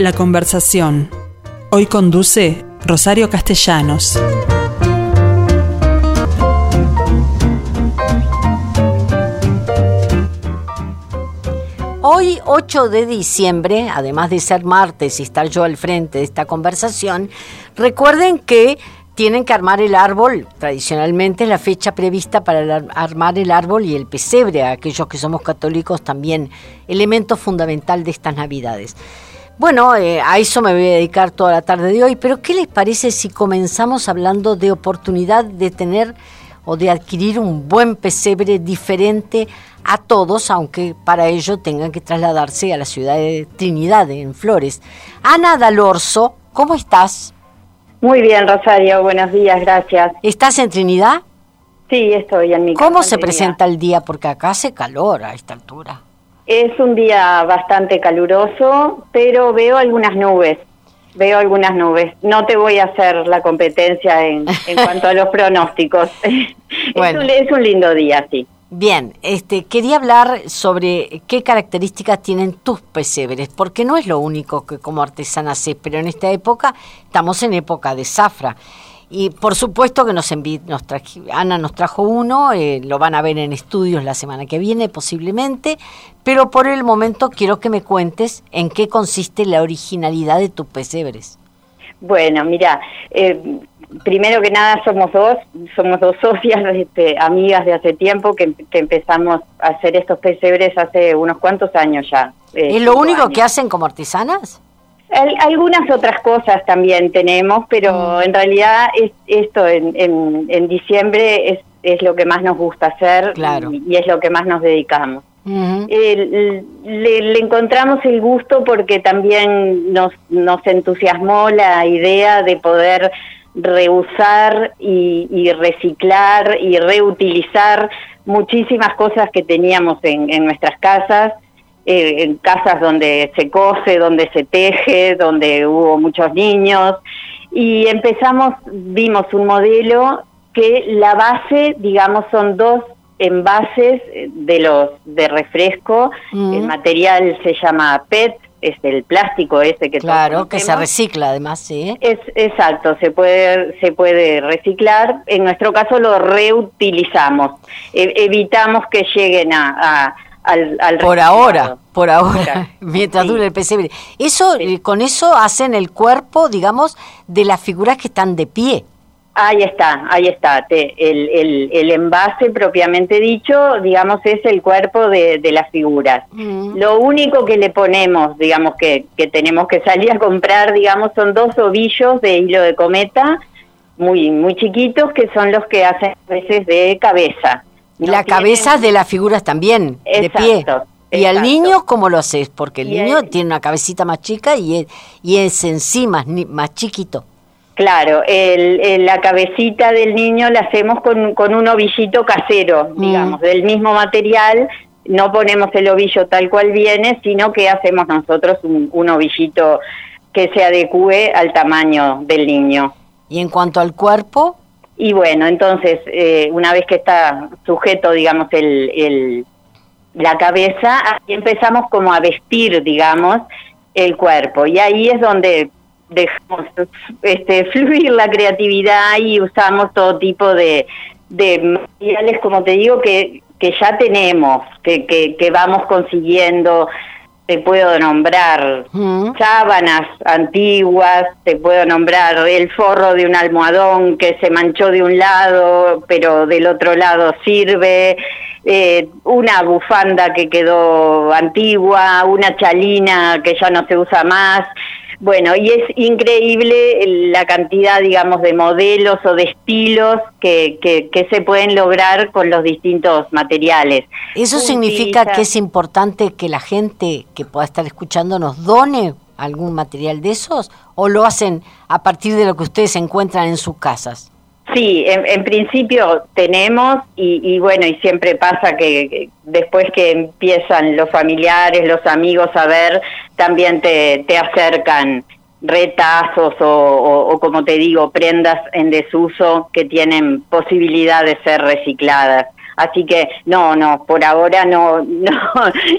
La conversación. Hoy conduce Rosario Castellanos. Hoy, 8 de diciembre, además de ser martes y estar yo al frente de esta conversación, recuerden que tienen que armar el árbol. Tradicionalmente es la fecha prevista para armar el árbol y el pesebre, a aquellos que somos católicos también, elemento fundamental de estas Navidades. Bueno, eh, a eso me voy a dedicar toda la tarde de hoy, pero ¿qué les parece si comenzamos hablando de oportunidad de tener o de adquirir un buen pesebre diferente a todos, aunque para ello tengan que trasladarse a la ciudad de Trinidad, en Flores? Ana Dalorzo, ¿cómo estás? Muy bien, Rosario, buenos días, gracias. ¿Estás en Trinidad? Sí, estoy en mi ¿Cómo se presenta el día? Porque acá hace calor a esta altura. Es un día bastante caluroso, pero veo algunas nubes. Veo algunas nubes. No te voy a hacer la competencia en, cuanto a los pronósticos. Bueno. es, un, lindo día, sí. Bien, este, quería hablar sobre qué características tienen tus pesebres, porque no es lo único que como artesana sé, pero en esta época estamos en época de zafra. Y por supuesto que nos, nos Ana nos trajo uno, eh, lo van a ver en estudios la semana que viene posiblemente, pero por el momento quiero que me cuentes en qué consiste la originalidad de tus pesebres. Bueno, mira, eh, primero que nada somos dos, somos dos socias, este, amigas de hace tiempo que, empezamos a hacer estos pesebres hace unos cuantos años ya. Eh, ¿Es lo único que hacen como artesanas? Algunas otras cosas también tenemos, pero mm. en realidad es, esto en, en, diciembre es, es, lo que más nos gusta hacer y, es lo que más nos dedicamos. le, encontramos el gusto porque también nos, nos entusiasmó la idea de poder reusar y, y reciclar y reutilizar muchísimas cosas que teníamos en, en nuestras casas eh, en casas donde se cose, donde se teje, donde hubo muchos niños. Y empezamos, vimos un modelo que la base, digamos, son dos envases de los de refresco. Mm. El material se llama PET, es el plástico ese que claro que se recicla además sí es exacto se puede se puede reciclar en nuestro caso lo reutilizamos e, evitamos que lleguen a por ahora, por ahora, mientras dure el pesebre. Eso, eh, con eso hacen el cuerpo, digamos, de las figuras que están de pie. Ahí está, ahí está. el, el, envase propiamente dicho, digamos, es el cuerpo de, de las figuras. Mm. Lo único que le ponemos, digamos, que, que tenemos que salir a comprar, digamos, son dos ovillos de hilo de cometa, muy, muy chiquitos, que son los que hacen veces de cabeza la cabeza de las figuras también, de pie. ¿Y al niño cómo lo haces? Porque el niño tiene una cabecita más chica y es, y es en sí más, más chiquito. Claro, el, la cabecita del niño la hacemos con, con un ovillito casero, mm. digamos, del mismo material. No ponemos el ovillo tal cual viene, sino que hacemos nosotros un, un ovillito que se adecue al tamaño del niño. ¿Y en cuanto al cuerpo? Y bueno, entonces, eh, una vez que está sujeto, digamos, el, el, la cabeza, ahí empezamos como a vestir, digamos, el cuerpo. Y ahí es donde dejamos este, fluir la creatividad y usamos todo tipo de, de materiales, como te digo, que, que ya tenemos, que, que, que vamos consiguiendo te puedo nombrar sábanas antiguas, te puedo nombrar el forro de un almohadón que se manchó de un lado, pero del otro lado sirve, eh, una bufanda que quedó antigua, una chalina que ya no se usa más. Bueno, y es increíble la cantidad, digamos, de modelos o de estilos que, que, se pueden lograr con los distintos materiales. ¿Eso significa que es importante que la gente que pueda estar escuchando nos done algún material de esos o lo hacen a partir de lo que ustedes encuentran en sus casas? Sí, en, principio tenemos y, bueno, y siempre pasa que, después que empiezan los familiares, los amigos a ver, también te, te acercan retazos o, como te digo, prendas en desuso que tienen posibilidad de ser recicladas. Así que no, no, por ahora no, no,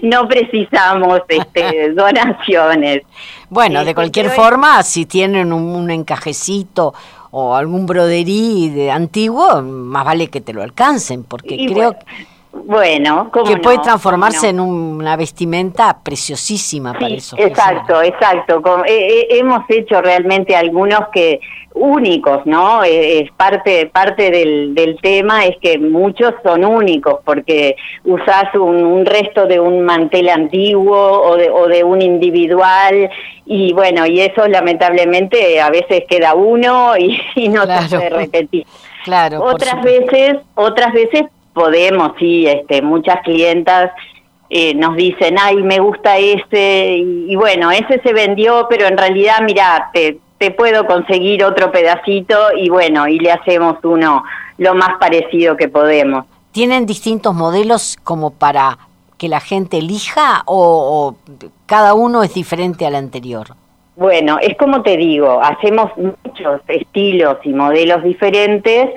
no precisamos este, donaciones. Bueno, de cualquier forma, si tienen un, encajecito o algún broderí de antiguo, más vale que te lo alcancen, porque creo que bueno, que puede transformarse en una vestimenta preciosísima para eso. Exacto, exacto. hemos hecho realmente algunos que únicos, ¿no? Eh, es parte parte del, del tema es que muchos son únicos porque usás un, resto de un mantel antiguo o de, o de un individual y bueno y eso lamentablemente a veces queda uno y, no se puede repetir. Claro. Otras veces otras veces podemos, sí, este, muchas clientas eh, nos dicen, ay, me gusta ese, y, bueno, ese se vendió, pero en realidad, mira, te, te puedo conseguir otro pedacito y bueno, y le hacemos uno lo más parecido que podemos. ¿Tienen distintos modelos como para que la gente elija o, o cada uno es diferente al anterior? Bueno, es como te digo, hacemos muchos estilos y modelos diferentes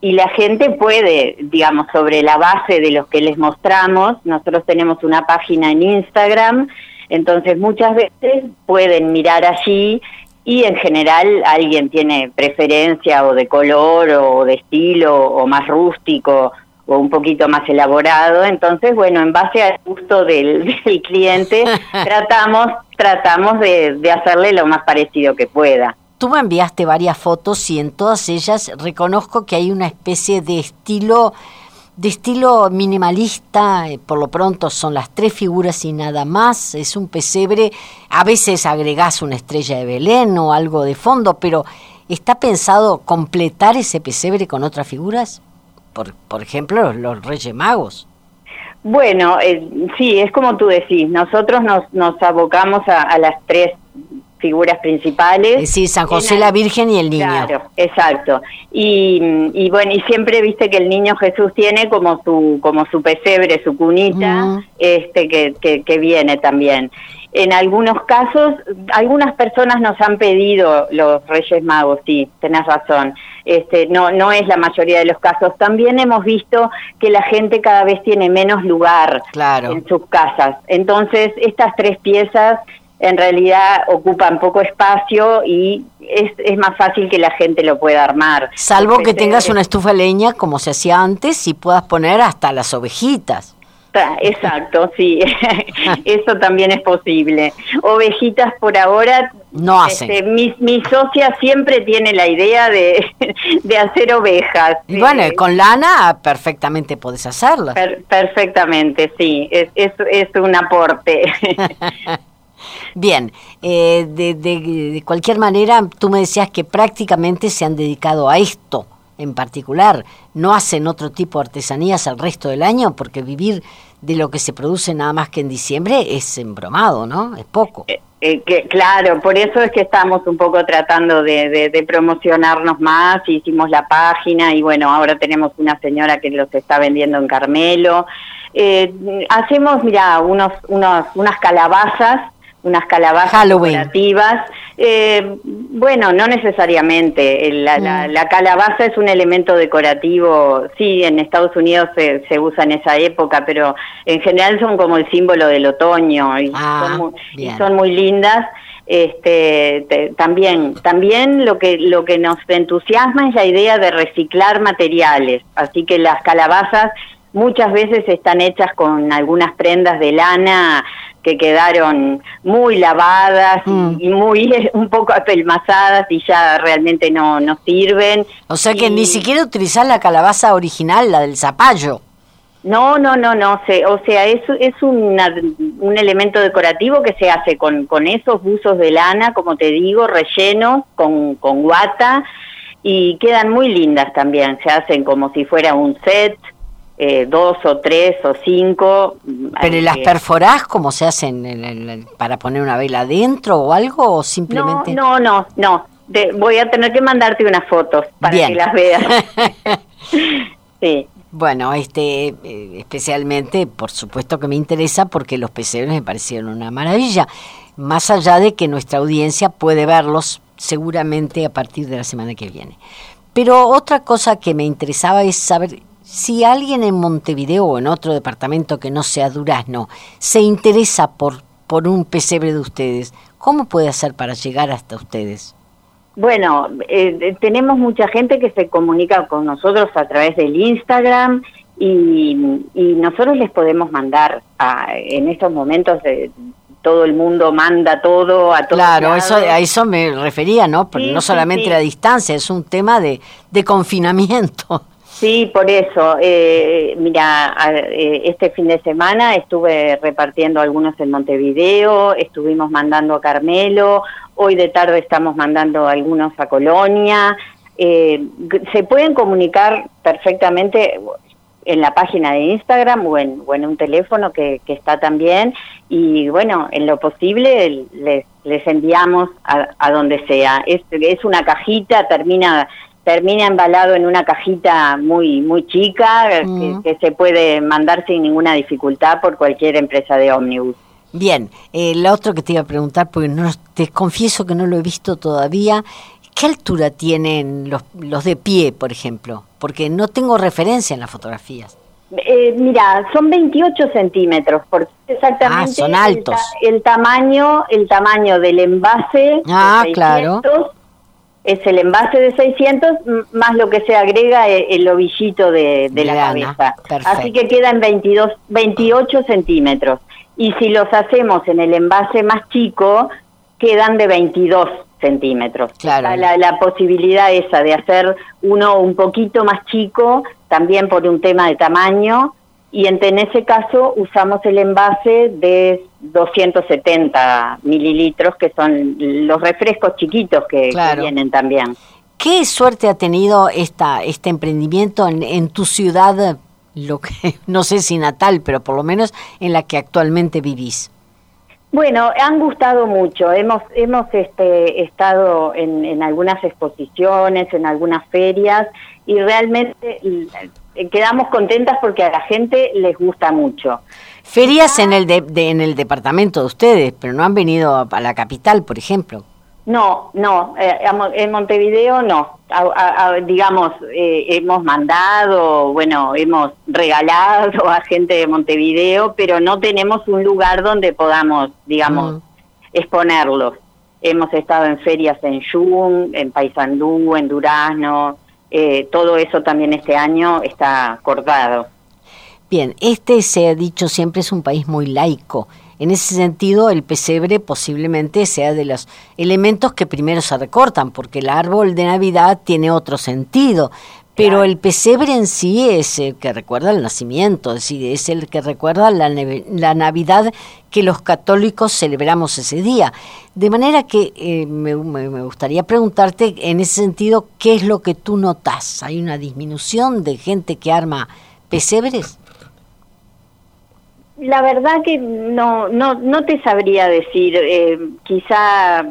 y la gente puede, digamos, sobre la base de los que les mostramos, nosotros tenemos una página en Instagram, entonces muchas veces pueden mirar allí y en general alguien tiene preferencia o de color o de estilo o más rústico o un poquito más elaborado, entonces bueno, en base al gusto del, cliente tratamos tratamos de, de hacerle lo más parecido que pueda. Tú me enviaste varias fotos y en todas ellas reconozco que hay una especie de estilo de estilo minimalista, eh, por lo pronto son las tres figuras y nada más, es un pesebre, a veces agregás una estrella de Belén o algo de fondo, pero ¿está pensado completar ese pesebre con otras figuras? Por, por ejemplo, los, Reyes Magos. Bueno, eh, sí, es como tú decís, nosotros nos, nos abocamos a, a las tres figuras principales. Sí, San José, la Virgen y el niño. Claro, exacto. Y, y, bueno, y siempre viste que el niño Jesús tiene como su como su pesebre, su cunita, este que, que, viene también. En algunos casos, algunas personas nos han pedido los Reyes Magos, sí, tenés razón. Este, no, no es la mayoría de los casos. También hemos visto que la gente cada vez tiene menos lugar en sus casas. Entonces, estas tres piezas en realidad ocupan poco espacio y es, es más fácil que la gente lo pueda armar. Salvo que tengas una estufa de leña como se hacía antes y puedas poner hasta las ovejitas. Exacto, sí, eso también es posible. Ovejitas por ahora, no hacen. Este, mi, mi, socia siempre tiene la idea de, de hacer ovejas. Y bueno, con lana perfectamente puedes hacerlo. perfectamente, sí, es, es, es un aporte. Bien, eh, de, de, cualquier manera, tú me decías que prácticamente se han dedicado a esto en particular, no hacen otro tipo de artesanías el resto del año, porque vivir de lo que se produce nada más que en diciembre es embromado, ¿no? Es poco. Eh, eh, que, claro, por eso es que estamos un poco tratando de, de, promocionarnos más, hicimos la página y bueno, ahora tenemos una señora que los está vendiendo en Carmelo. hacemos, mira, unos, unos, unas calabazas unas calabazas decorativas. Eh, bueno, no necesariamente. La, mm. la, calabaza es un elemento decorativo, sí, en Estados Unidos se, se, usa en esa época, pero en general son como el símbolo del otoño y, ah, son, muy, y son, muy, lindas. Este, también, también lo que lo que nos entusiasma es la idea de reciclar materiales, así que las calabazas muchas veces están hechas con algunas prendas de lana que quedaron muy lavadas y, mm. muy un poco apelmazadas y ya realmente no, no sirven. O sea que ni siquiera utilizar la calabaza original, la del zapallo. No, no, no, no, se, o sea, es, es un elemento decorativo que se hace con, con esos buzos de lana, como te digo, rellenos con, con guata y quedan muy lindas también, se hacen como si fuera un set eh, dos o tres o cinco. ¿Pero las perforás como se hacen para poner una vela adentro o algo o simplemente? No, no, no, voy a tener que mandarte unas fotos para que las veas. sí. Bueno, este, eh, especialmente, por supuesto que me interesa porque los pesebres me parecieron una maravilla, más allá de que nuestra audiencia puede verlos seguramente a partir de la semana que viene. Pero otra cosa que me interesaba es saber Si alguien en Montevideo o en otro departamento que no sea Durazno se interesa por, por un pesebre de ustedes, ¿cómo puede hacer para llegar hasta ustedes? Bueno, eh, tenemos mucha gente que se comunica con nosotros a través del Instagram y, nosotros les podemos mandar en estos momentos de, todo el mundo manda todo a todos Claro, eso, a eso me refería, ¿no? Pero no solamente la distancia, es un tema de, de confinamiento. Sí, por eso. Eh, mira, eh, este fin de semana estuve repartiendo algunos en Montevideo, estuvimos mandando a Carmelo, hoy de tarde estamos mandando algunos a Colonia. Eh, se pueden comunicar perfectamente en la página de Instagram o en, un teléfono que, está también y bueno, en lo posible les, les enviamos a, donde sea. Es, es una cajita, termina termina embalado en una cajita muy muy chica mm. que, se puede mandar sin ninguna dificultad por cualquier empresa de ómnibus. Bien, eh, lo otro que te iba a preguntar, porque no, te confieso que no lo he visto todavía, ¿qué altura tienen los, los de pie, por ejemplo? Porque no tengo referencia en las fotografías. Eh, mira, son 28 centímetros, porque exactamente ah, son altos. El, tamaño, el tamaño del envase. Ah, claro es el envase de 600 más lo que se agrega el, el ovillito de, la cabeza. Así que queda en 22, 28 centímetros. Y si los hacemos en el envase más chico, quedan de 22 centímetros. Claro. La, la, posibilidad esa de hacer uno un poquito más chico, también por un tema de tamaño, y en, ese caso usamos el envase de 270 mililitros, que son los refrescos chiquitos que, vienen también. ¿Qué suerte ha tenido esta, este emprendimiento en, tu ciudad, lo que no sé si natal, pero por lo menos en la que actualmente vivís? Bueno, han gustado mucho. Hemos hemos este, estado en, en algunas exposiciones, en algunas ferias y realmente quedamos contentas porque a la gente les gusta mucho. Ferias en el de, en el departamento de ustedes, pero no han venido a, la capital, por ejemplo. No, no, eh, en Montevideo no. digamos, eh, hemos mandado, bueno, hemos regalado a gente de Montevideo, pero no tenemos un lugar donde podamos, digamos, mm. exponerlos. Hemos estado en ferias en Yum, en Paysandú, en Durazno, eh, todo eso también este año está acordado. Bien, este se ha dicho siempre es un país muy laico. En ese sentido, el pesebre posiblemente sea de los elementos que primero se recortan, porque el árbol de Navidad tiene otro sentido. Pero el pesebre en sí es el que recuerda el nacimiento, es decir, es el que recuerda la, la Navidad que los católicos celebramos ese día. De manera que eh, me, gustaría preguntarte en ese sentido, ¿qué es lo que tú notas? ¿Hay una disminución de gente que arma pesebres? La verdad que no, no, no te sabría decir, eh, quizá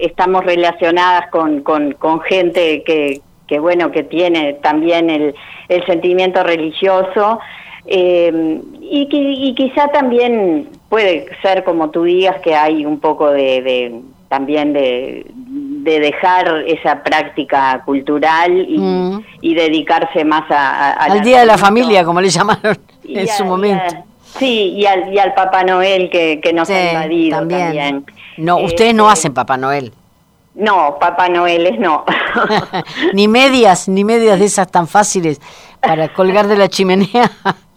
estamos relacionadas con, con, con gente que, que bueno, que tiene también el, el sentimiento religioso. Eh, y, y, quizá también puede ser, como tú digas, que hay un poco de, también de, de, dejar esa práctica cultural y, mm. dedicarse más a, al Día de la Familia, como le llamaron en su momento. sí, y al, y al Papá Noel que, que nos ha invadido también. No, ustedes no este, hacen Papá Noel. No, Papá Noel no. ni medias, ni medias de esas tan fáciles para colgar de la chimenea.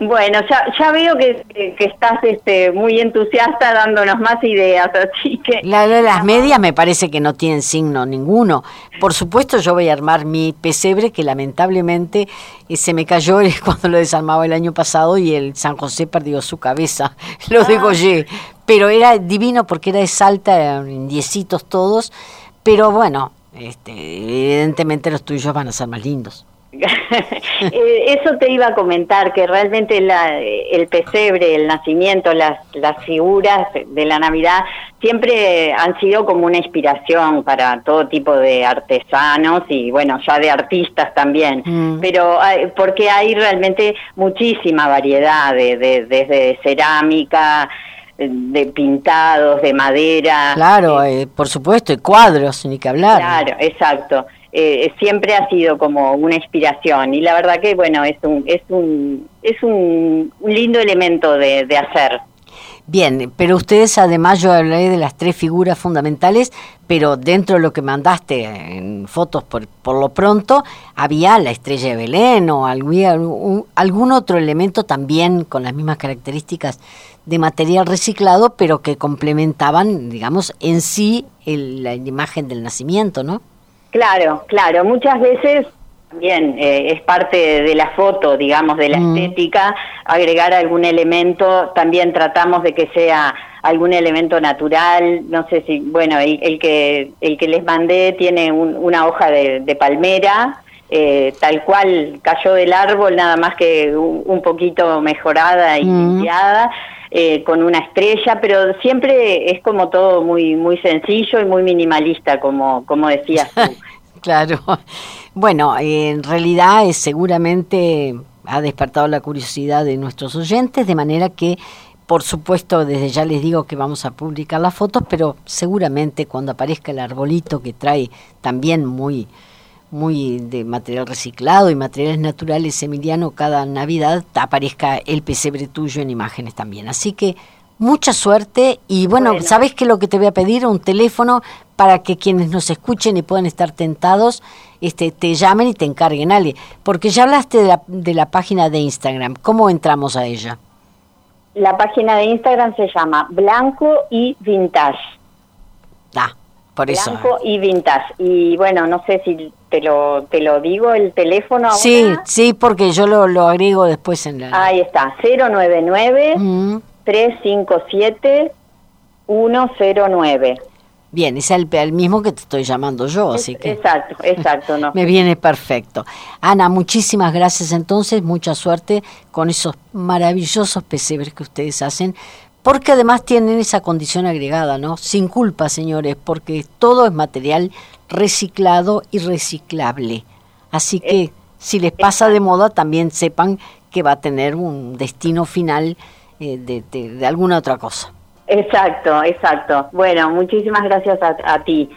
Bueno, ya, ya veo que, que, estás este, muy entusiasta dándonos más ideas, así que... La de las medias me parece que no tienen signo ninguno. Por supuesto yo voy a armar mi pesebre que lamentablemente eh, se me cayó cuando lo desarmaba el año pasado y el San José perdió su cabeza, lo ah. degollé. Pero era divino porque era de Salta, eran indiecitos todos, pero bueno, este, evidentemente los tuyos van a ser más lindos. Eh, eso te iba a comentar, que realmente la, el pesebre, el nacimiento, las, las figuras de la Navidad siempre han sido como una inspiración para todo tipo de artesanos y bueno, ya de artistas también, mm. pero porque hay realmente muchísima variedad de, desde cerámica, de pintados, de madera. Claro, eh, por supuesto, y cuadros, ni que hablar. Claro, exacto. eh, siempre ha sido como una inspiración y la verdad que bueno es un es un es un, lindo elemento de, hacer Bien, pero ustedes además yo hablé de las tres figuras fundamentales, pero dentro de lo que mandaste en fotos por, por lo pronto, había la estrella de Belén o algún, algún otro elemento también con las mismas características de material reciclado, pero que complementaban, digamos, en sí la imagen del nacimiento, ¿no? Claro, claro. Muchas veces también eh, es parte de la foto, digamos, de la mm. estética, agregar algún elemento. También tratamos de que sea algún elemento natural. No sé si, bueno, el, que el que les mandé tiene una hoja de, palmera. Eh, tal cual cayó del árbol, nada más que un, poquito mejorada y mm. Eh, con una estrella, pero siempre es como todo muy muy sencillo y muy minimalista, como, como decías tú. claro. Bueno, en realidad es seguramente ha despertado la curiosidad de nuestros oyentes, de manera que, por supuesto, desde ya les digo que vamos a publicar las fotos, pero seguramente cuando aparezca el arbolito que trae también muy muy de material reciclado y materiales naturales, Emiliano, cada Navidad aparezca el pesebre tuyo en imágenes también. Así que mucha suerte y bueno, ¿sabes qué es lo que te voy a pedir? Un teléfono para que quienes nos escuchen y puedan estar tentados, este, te llamen y te encarguen, Ale. Porque ya hablaste de la, de la página de Instagram. ¿Cómo entramos a ella? La página de Instagram se llama Blanco y Vintage. Ah, por eso. Blanco y Vintage. Y bueno, no sé si te lo, te lo digo el teléfono ahora. Sí, sí, porque yo lo, lo agrego después en la... Ahí está, 099 357 109. Bien, es el, el, mismo que te estoy llamando yo, así que... Exacto, exacto, ¿no? me viene perfecto. Ana, muchísimas gracias entonces, mucha suerte con esos maravillosos pesebres que ustedes hacen, porque además tienen esa condición agregada, ¿no? Sin culpa, señores, porque todo es material reciclado y reciclable. Así que si les pasa de moda, también sepan que va a tener un destino final eh, de, alguna otra cosa. Exacto, exacto. Bueno, muchísimas gracias a ti.